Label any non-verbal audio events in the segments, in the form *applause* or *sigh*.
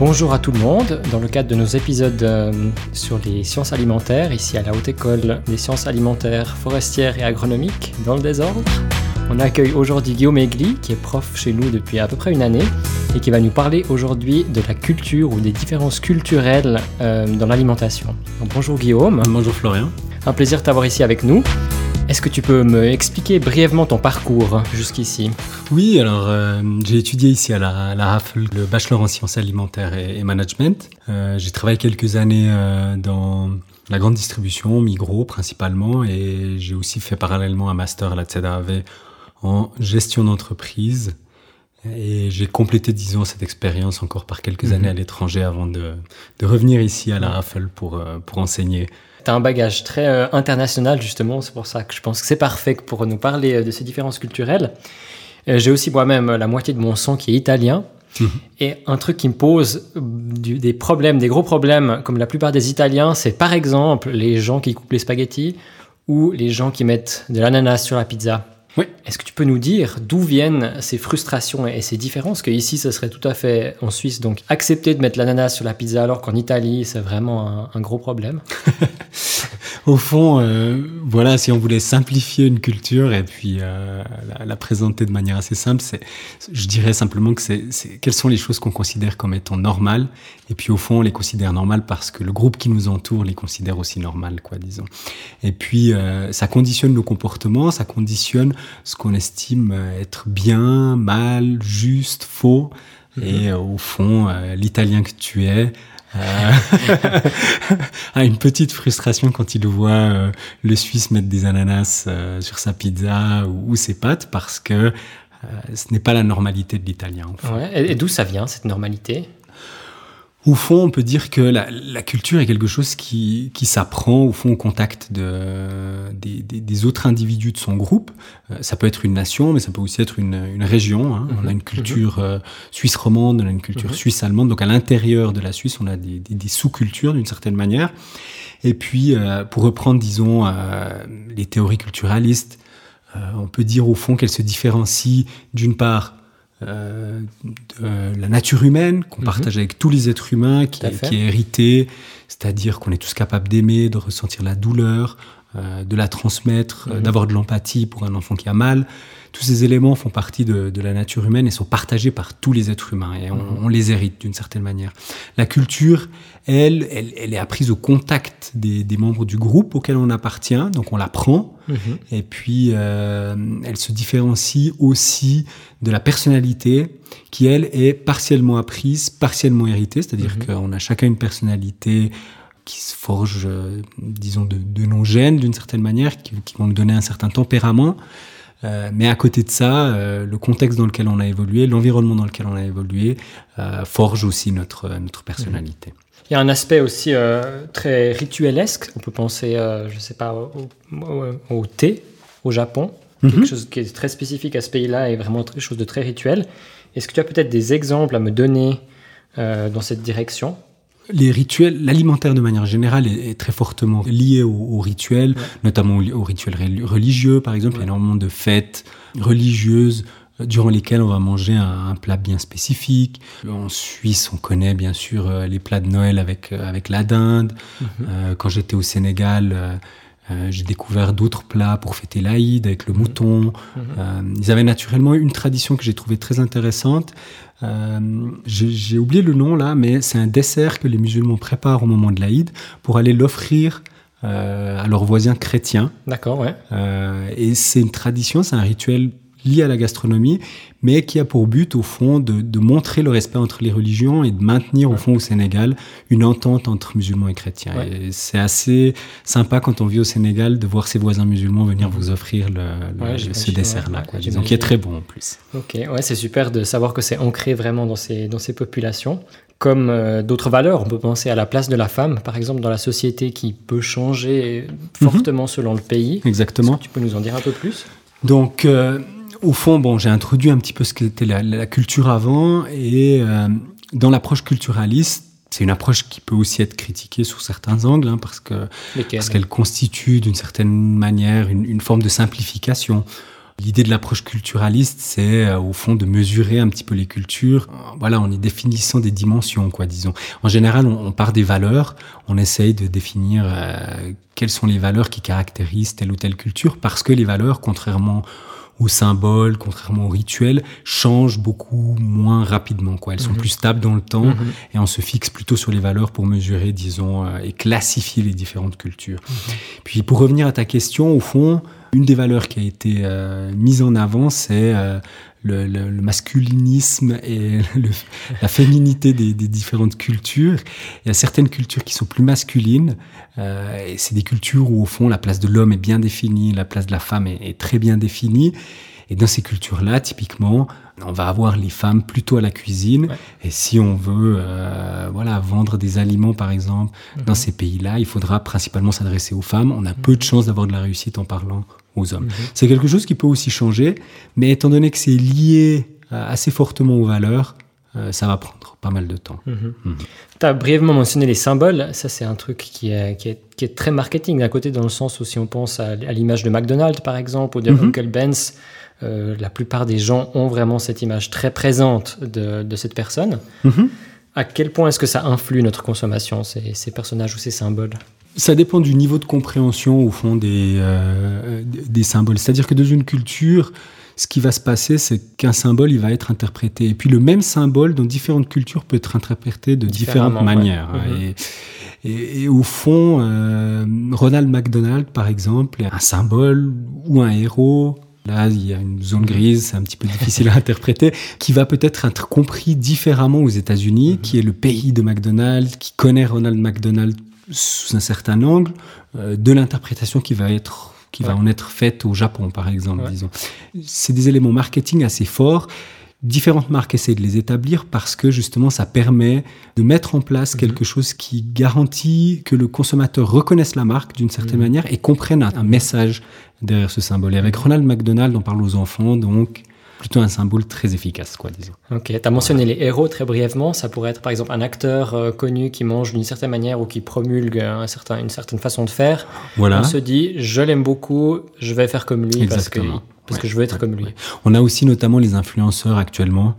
Bonjour à tout le monde. Dans le cadre de nos épisodes euh, sur les sciences alimentaires, ici à la Haute École des sciences alimentaires, forestières et agronomiques, dans le désordre, on accueille aujourd'hui Guillaume Aigli, qui est prof chez nous depuis à peu près une année, et qui va nous parler aujourd'hui de la culture ou des différences culturelles euh, dans l'alimentation. Bonjour Guillaume. Bonjour Florian. Un plaisir de t'avoir ici avec nous. Est-ce que tu peux me expliquer brièvement ton parcours jusqu'ici? Oui, alors euh, j'ai étudié ici à la, la RAFL le bachelor en sciences alimentaires et, management. Euh, j'ai travaillé quelques années euh, dans la grande distribution, Migros principalement, et j'ai aussi fait parallèlement un master à la CEDAV en gestion d'entreprise. Et j'ai complété, disons, cette expérience encore par quelques mhm. années à l'étranger avant de, de, revenir ici à la RAFL pour, pour enseigner tu as un bagage très euh, international, justement. C'est pour ça que je pense que c'est parfait pour nous parler euh, de ces différences culturelles. Euh, j'ai aussi moi-même la moitié de mon sang qui est italien. Mhm. Et un truc qui me pose des problèmes, des gros problèmes, comme la plupart des Italiens, c'est par exemple les gens qui coupent les spaghettis ou les gens qui mettent de l'ananas sur la pizza. Oui. Est-ce que tu peux nous dire d'où viennent ces frustrations et ces différences Que ici, ce serait tout à fait en Suisse, donc accepter de mettre l'ananas sur la pizza, alors qu'en Italie, c'est vraiment un gros problème? *laughs* au fond, euh, voilà, si on voulait simplifier une culture et puis euh, la, présenter de manière assez simple, c'est, je dirais simplement que c'est, quelles sont les choses qu'on considère comme étant normales, et puis au fond, on les considère normales parce que le groupe qui nous entoure les considère aussi normales, quoi, disons. Et puis, euh, ça conditionne nos comportements, ça conditionne ce qu'on estime être bien, mal, juste, faux. Mm-hmm. Et au fond, l'italien que tu es euh, a *laughs* une petite frustration quand il voit euh, le Suisse mettre des ananas euh, sur sa pizza ou, ses pâtes parce que ce n'est pas la normalité de l'italien. et d'où ça vient cette normalité? Au fond, on peut dire que la, la culture est quelque chose qui, qui s'apprend au fond au contact de, des, des, des, autres individus de son groupe. Euh, ça peut être une nation, mais ça peut aussi être une, une région. Hein. On a une mhm. culture mhm. euh, suisse romande, on a une culture mhm. suisse allemande. Donc à l'intérieur de la Suisse, on a des, des sous-cultures d'une certaine manière. Et puis, euh, pour reprendre, disons, les théories culturalistes, on peut dire au fond qu'elles se différencient d'une part euh, de la nature humaine qu'on mhm. partage avec tous les êtres humains, qui, qui est héritée, c'est-à-dire qu'on est tous capables d'aimer, de ressentir la douleur, euh, de la transmettre, euh, mhm. d'avoir de l'empathie pour un enfant qui a mal. Tous ces éléments font partie de, de, la nature humaine et sont partagés par tous les êtres humains et on, mhm. on les hérite d'une certaine manière. La culture, elle, elle, elle, est apprise au contact des, des, membres du groupe auquel on appartient, donc on l'apprend mhm. et puis euh, elle se différencie aussi de la personnalité qui, elle, est partiellement apprise, partiellement héritée, c'est-à-dire qu'on a chacun une personnalité qui se forgent, euh, disons, de, de, nos gènes d'une certaine manière, qui, qui, vont nous donner un certain tempérament. Euh, mais à côté de ça, euh, le contexte dans lequel on a évolué, l'environnement dans lequel on a évolué, forge aussi notre, notre personnalité. Il y a un aspect aussi très rituelesque. On peut penser, je ne sais pas, au, au, thé au Japon, quelque mhm. chose qui est très spécifique à ce pays-là et vraiment quelque chose de très rituel. Est-ce que tu as peut-être des exemples à me donner dans cette direction? Les rituels, l'alimentaire de manière générale est, très fortement lié aux, rituels, notamment aux, rituels religieux, par exemple. Il y a énormément de fêtes religieuses euh, durant lesquelles on va manger un, plat bien spécifique. En Suisse, on connaît bien sûr euh, les plats de Noël avec, euh, avec la dinde. Mhm. quand j'étais au Sénégal, j'ai découvert d'autres plats pour fêter l'Aïd avec le mouton. Mhm. ils avaient naturellement une tradition que j'ai trouvée très intéressante. Euh, j'ai oublié le nom là, mais c'est un dessert que les musulmans préparent au moment de l'Aïd pour aller l'offrir euh, à leurs voisins chrétiens. D'accord, ouais. Euh, et c'est une tradition, c'est un rituel lié à la gastronomie, mais qui a pour but, au fond, de, de, montrer le respect entre les religions et de maintenir, au fond, au Sénégal, une entente entre musulmans et chrétiens. Et c'est assez sympa quand on vit au Sénégal de voir ses voisins musulmans venir mhm. vous offrir le, ce dessert-là. Disons, qui est très bon en plus. Ok, ouais, c'est super de savoir que c'est ancré vraiment dans ces, dans ces populations. Comme euh, d'autres valeurs, on peut penser à la place de la femme, par exemple, dans la société qui peut changer mhm. fortement selon le pays. Exactement. tu peux nous en dire un peu plus? Donc, euh, au fond, bon, j'ai introduit un petit peu ce qu'était la, la, culture avant, et euh, dans l'approche culturaliste, c'est une approche qui peut aussi être critiquée sous certains angles, hein, parce que parce qu'elle constitue d'une certaine manière une, une, forme de simplification. L'idée de l'approche culturaliste, c'est euh, au fond de mesurer un petit peu les cultures, voilà, en y définissant des dimensions, quoi, disons. En général, on, part des valeurs, on essaye de définir euh, quelles sont les valeurs qui caractérisent telle ou telle culture, parce que les valeurs, contrairement aux symboles, contrairement aux rituels, changent beaucoup moins rapidement. Quoi. Elles sont mhm. plus stables dans le temps mhm. et on se fixe plutôt sur les valeurs pour mesurer, disons, euh, et classifier les différentes cultures. Mhm. Puis pour revenir à ta question, au fond, une des valeurs qui a été euh, mise en avant, c'est euh, le, le, masculinisme et *laughs* la féminité des, des, différentes cultures. Il y a certaines cultures qui sont plus masculines, euh, et c'est des cultures où au fond la place de l'homme est bien définie, la place de la femme est, est très bien définie. Et dans ces cultures-là, typiquement, on va avoir les femmes plutôt à la cuisine. Et si on veut, euh, voilà, vendre des aliments, par exemple, dans mhm. ces pays-là, il faudra principalement s'adresser aux femmes. On a peu de chances d'avoir de la réussite en parlant aux hommes. Mhm. C'est quelque chose qui peut aussi changer, mais étant donné que c'est lié euh, assez fortement aux valeurs, euh, ça va prendre pas mal de temps. Mhm. Tu as brièvement mentionné les symboles. Ça, c'est un truc qui est, qui est, qui est très marketing d'un côté, dans le sens où si on pense à, l'image de McDonald's, par exemple, ou de Uncle Ben's, euh, la plupart des gens ont vraiment cette image très présente de, cette personne. Mhm. À quel point est-ce que ça influe notre consommation, ces, personnages ou ces symboles? Ça dépend du niveau de compréhension au fond des, euh, des symboles. C'est-à-dire que dans une culture, ce qui va se passer, c'est qu'un symbole, il va être interprété. Et puis le même symbole, dans différentes cultures, peut être interprété de différentes manières. Mhm. Et, au fond, euh, Ronald McDonald, par exemple, est un symbole ou un héros Là, il y a une zone grise, c'est un petit peu difficile à interpréter, qui va peut-être être compris différemment aux États-Unis, mhm. qui est le pays de McDonald's, qui connaît Ronald McDonald sous un certain angle, euh, de l'interprétation qui va être qui va en être faite au Japon, par exemple, disons. C'est des éléments marketing assez forts différentes marques essaient de les établir parce que justement ça permet de mettre en place mhm. quelque chose qui garantit que le consommateur reconnaisse la marque d'une certaine mhm. manière et comprenne un, message derrière ce symbole. Et avec Ronald McDonald, on parle aux enfants, donc plutôt un symbole très efficace, quoi, disons. Ok, tu as mentionné les héros très brièvement. Ça pourrait être par exemple un acteur euh, connu qui mange d'une certaine manière ou qui promulgue un certain, une certaine façon de faire. Voilà. On se dit, je l'aime beaucoup, je vais faire comme lui parce que parce que je veux être comme lui. On a aussi notamment les influenceurs actuellement.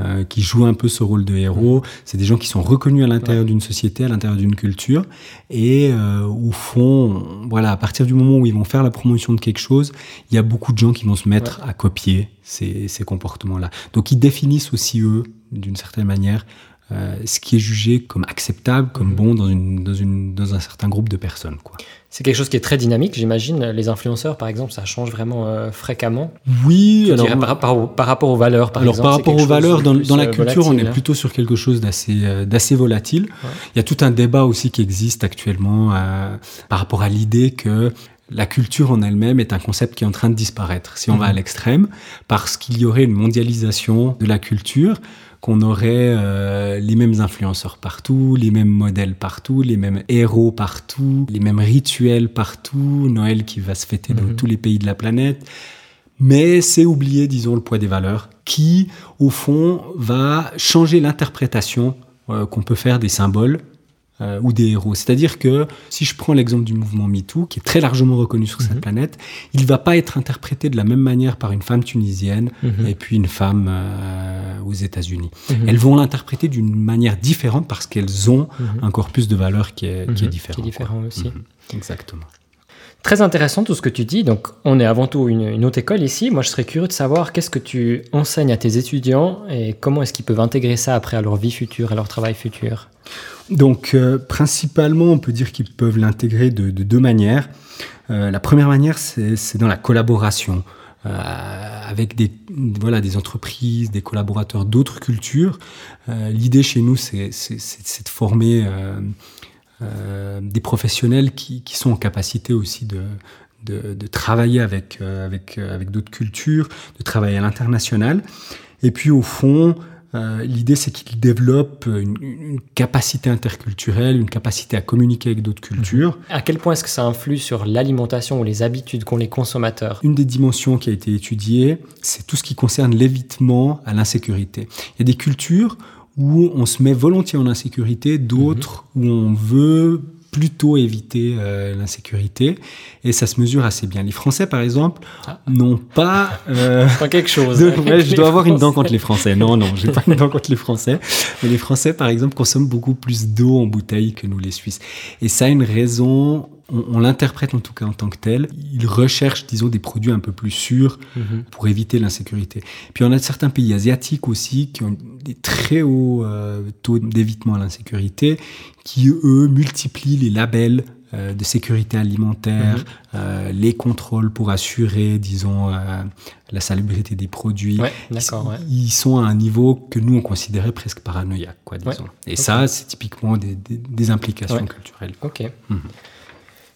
Euh, qui jouent un peu ce rôle de héros. C'est des gens qui sont reconnus à l'intérieur d'une société, à l'intérieur d'une culture, et euh, au fond, voilà, à partir du moment où ils vont faire la promotion de quelque chose, il y a beaucoup de gens qui vont se mettre à copier ces, ces comportements-là. Donc ils définissent aussi eux, d'une certaine manière, euh, ce qui est jugé comme acceptable, comme mhm. bon dans, une, dans, une, dans un certain groupe de personnes. Quoi. C'est quelque chose qui est très dynamique, j'imagine. Les influenceurs, par exemple, ça change vraiment euh, fréquemment. Oui, alors, par, par, rapport aux valeurs, par alors, exemple. Par rapport aux valeurs, dans, dans, la culture, on est plutôt sur quelque chose d'assez d'assez volatile. Il y a tout un débat aussi qui existe actuellement euh, par rapport à l'idée que la culture en elle-même est un concept qui est en train de disparaître, si on va à mhm. l'extrême, parce qu'il y aurait une mondialisation de la culture qu'on aurait euh, les mêmes influenceurs partout, les mêmes modèles partout, les mêmes héros partout, les mêmes rituels partout, Noël qui va se fêter dans mhm. tous les pays de la planète. Mais c'est oublier, disons, le poids des valeurs, qui, au fond, va changer l'interprétation euh, qu'on peut faire des symboles euh, ou des héros. C'est-à-dire que si je prends l'exemple du mouvement MeToo, qui est très largement reconnu sur cette mhm. planète, il ne va pas être interprété de la même manière par une femme tunisienne mhm. et puis une femme euh, aux États-Unis. Mhm. Elles vont l'interpréter d'une manière différente parce qu'elles ont un corpus de valeurs qui est, qui est différent. Qui est différent aussi. Exactement. Très intéressant tout ce que tu dis. Donc, on est avant tout une, une haute école ici. Moi, je serais curieux de savoir qu'est-ce que tu enseignes à tes étudiants et comment est-ce qu'ils peuvent intégrer ça après à leur vie future, à leur travail futur? Donc, euh, principalement, on peut dire qu'ils peuvent l'intégrer de, deux manières. Euh, la première manière, c'est dans la collaboration. Euh, avec des, voilà, des entreprises, des collaborateurs d'autres cultures. L'idée chez nous, c'est de former des professionnels qui, sont en capacité aussi de, travailler avec, avec d'autres cultures, de travailler à l'international. Et puis au fond, euh, l'idée, c'est qu'ils développent une, capacité interculturelle, une capacité à communiquer avec d'autres cultures. À quel point est-ce que ça influe sur l'alimentation ou les habitudes qu'ont les consommateurs? Une des dimensions qui a été étudiée, c'est tout ce qui concerne l'évitement à l'insécurité. Il y a des cultures où on se met volontiers en insécurité, d'autres où on veut plutôt éviter euh, l'insécurité et ça se mesure assez bien. Les Français, par exemple, ah. n'ont pas euh, quelque chose. je dois avoir une dent contre les Français. Non, non, j'ai pas une dent contre les Français. Mais les Français, par exemple, consomment beaucoup plus d'eau en bouteille que nous, les Suisses. Et ça a une raison on, l'interprète en tout cas en tant que tel. Ils recherchent, disons, des produits un peu plus sûrs mhm. pour éviter l'insécurité. Puis on a certains pays asiatiques aussi qui ont des très hauts euh, taux d'évitement à l'insécurité, qui eux multiplient les labels euh, de sécurité alimentaire, mhm. euh, les contrôles pour assurer, disons, la salubrité des produits. ils, sont à un niveau que nous on considérait presque paranoïaque, quoi, disons. Et ça, c'est typiquement des, implications culturelles. Ok. Mhm.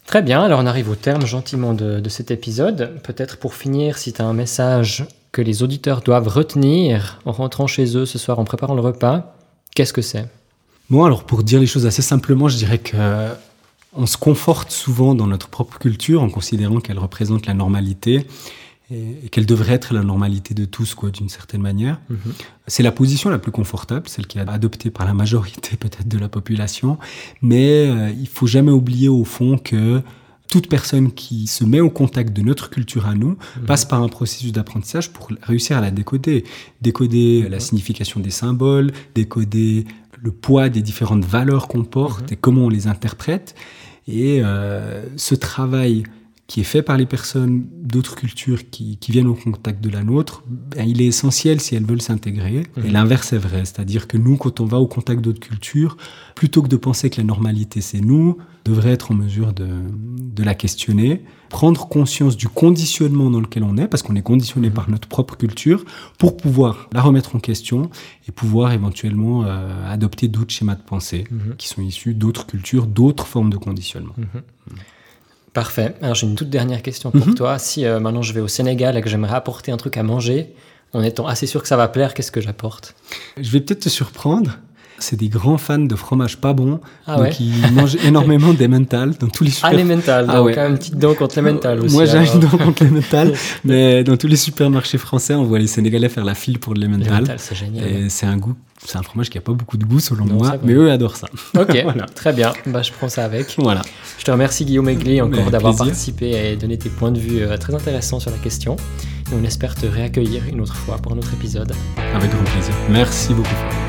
Très bien, alors on arrive au terme gentiment de, cet épisode. Peut-être pour finir, si tu as un message que les auditeurs doivent retenir en rentrant chez eux ce soir en préparant le repas, qu'est-ce que c'est? Bon, alors pour dire les choses assez simplement, je dirais que on se conforte souvent dans notre propre culture en considérant qu'elle représente la normalité et, qu'elle devrait être la normalité de tous, quoi, d'une certaine manière. Mhm. C'est la position la plus confortable, celle qui est adoptée par la majorité *laughs* peut-être de la population, mais euh, il faut jamais oublier au fond que toute personne qui se met au contact de notre culture à nous mhm. passe par un processus d'apprentissage pour réussir à la décoder. Décoder la mhm. signification des symboles, décoder le poids des différentes valeurs qu'on porte et comment on les interprète. Et euh, ce travail qui est fait par les personnes d'autres cultures qui, qui, viennent au contact de la nôtre, ben, il est essentiel si elles veulent s'intégrer. Et mhm. l'inverse est vrai, c'est-à-dire que nous, quand on va au contact d'autres cultures, plutôt que de penser que la normalité c'est nous, devrait être en mesure de, de, la questionner, prendre conscience du conditionnement dans lequel on est, parce qu'on est conditionné mhm. par notre propre culture, pour pouvoir la remettre en question et pouvoir éventuellement euh, adopter d'autres schémas de pensée mhm. qui sont issus d'autres cultures, d'autres formes de conditionnement. Parfait. Alors j'ai une toute dernière question pour mhm. toi. Si euh, maintenant je vais au Sénégal et que j'aimerais apporter un truc à manger, en étant assez sûr que ça va plaire, qu'est-ce que j'apporte? Je vais peut-être te surprendre. C'est des grands fans de fromage pas bon, ah donc ils mangent *laughs* énormément d'emmental dans tous les super... Ah l'emmental, ah, donc une petite dent contre l'emmental aussi. Moi j'ai une dent contre l'emmental, *laughs* mais dans tous les supermarchés français, on voit les Sénégalais faire la file pour l'emmental. c'est génial. Et c'est un goût c'est un fromage qui a pas beaucoup de goût selon moi, mais eux adorent ça. Ok, *laughs* très bien. Bah, je prends ça avec. Voilà. Je te remercie Guillaume Aigli encore d'avoir participé et donné tes points de vue euh, très intéressants sur la question. Et on espère te réaccueillir une autre fois pour un autre épisode. Avec grand plaisir. Merci beaucoup.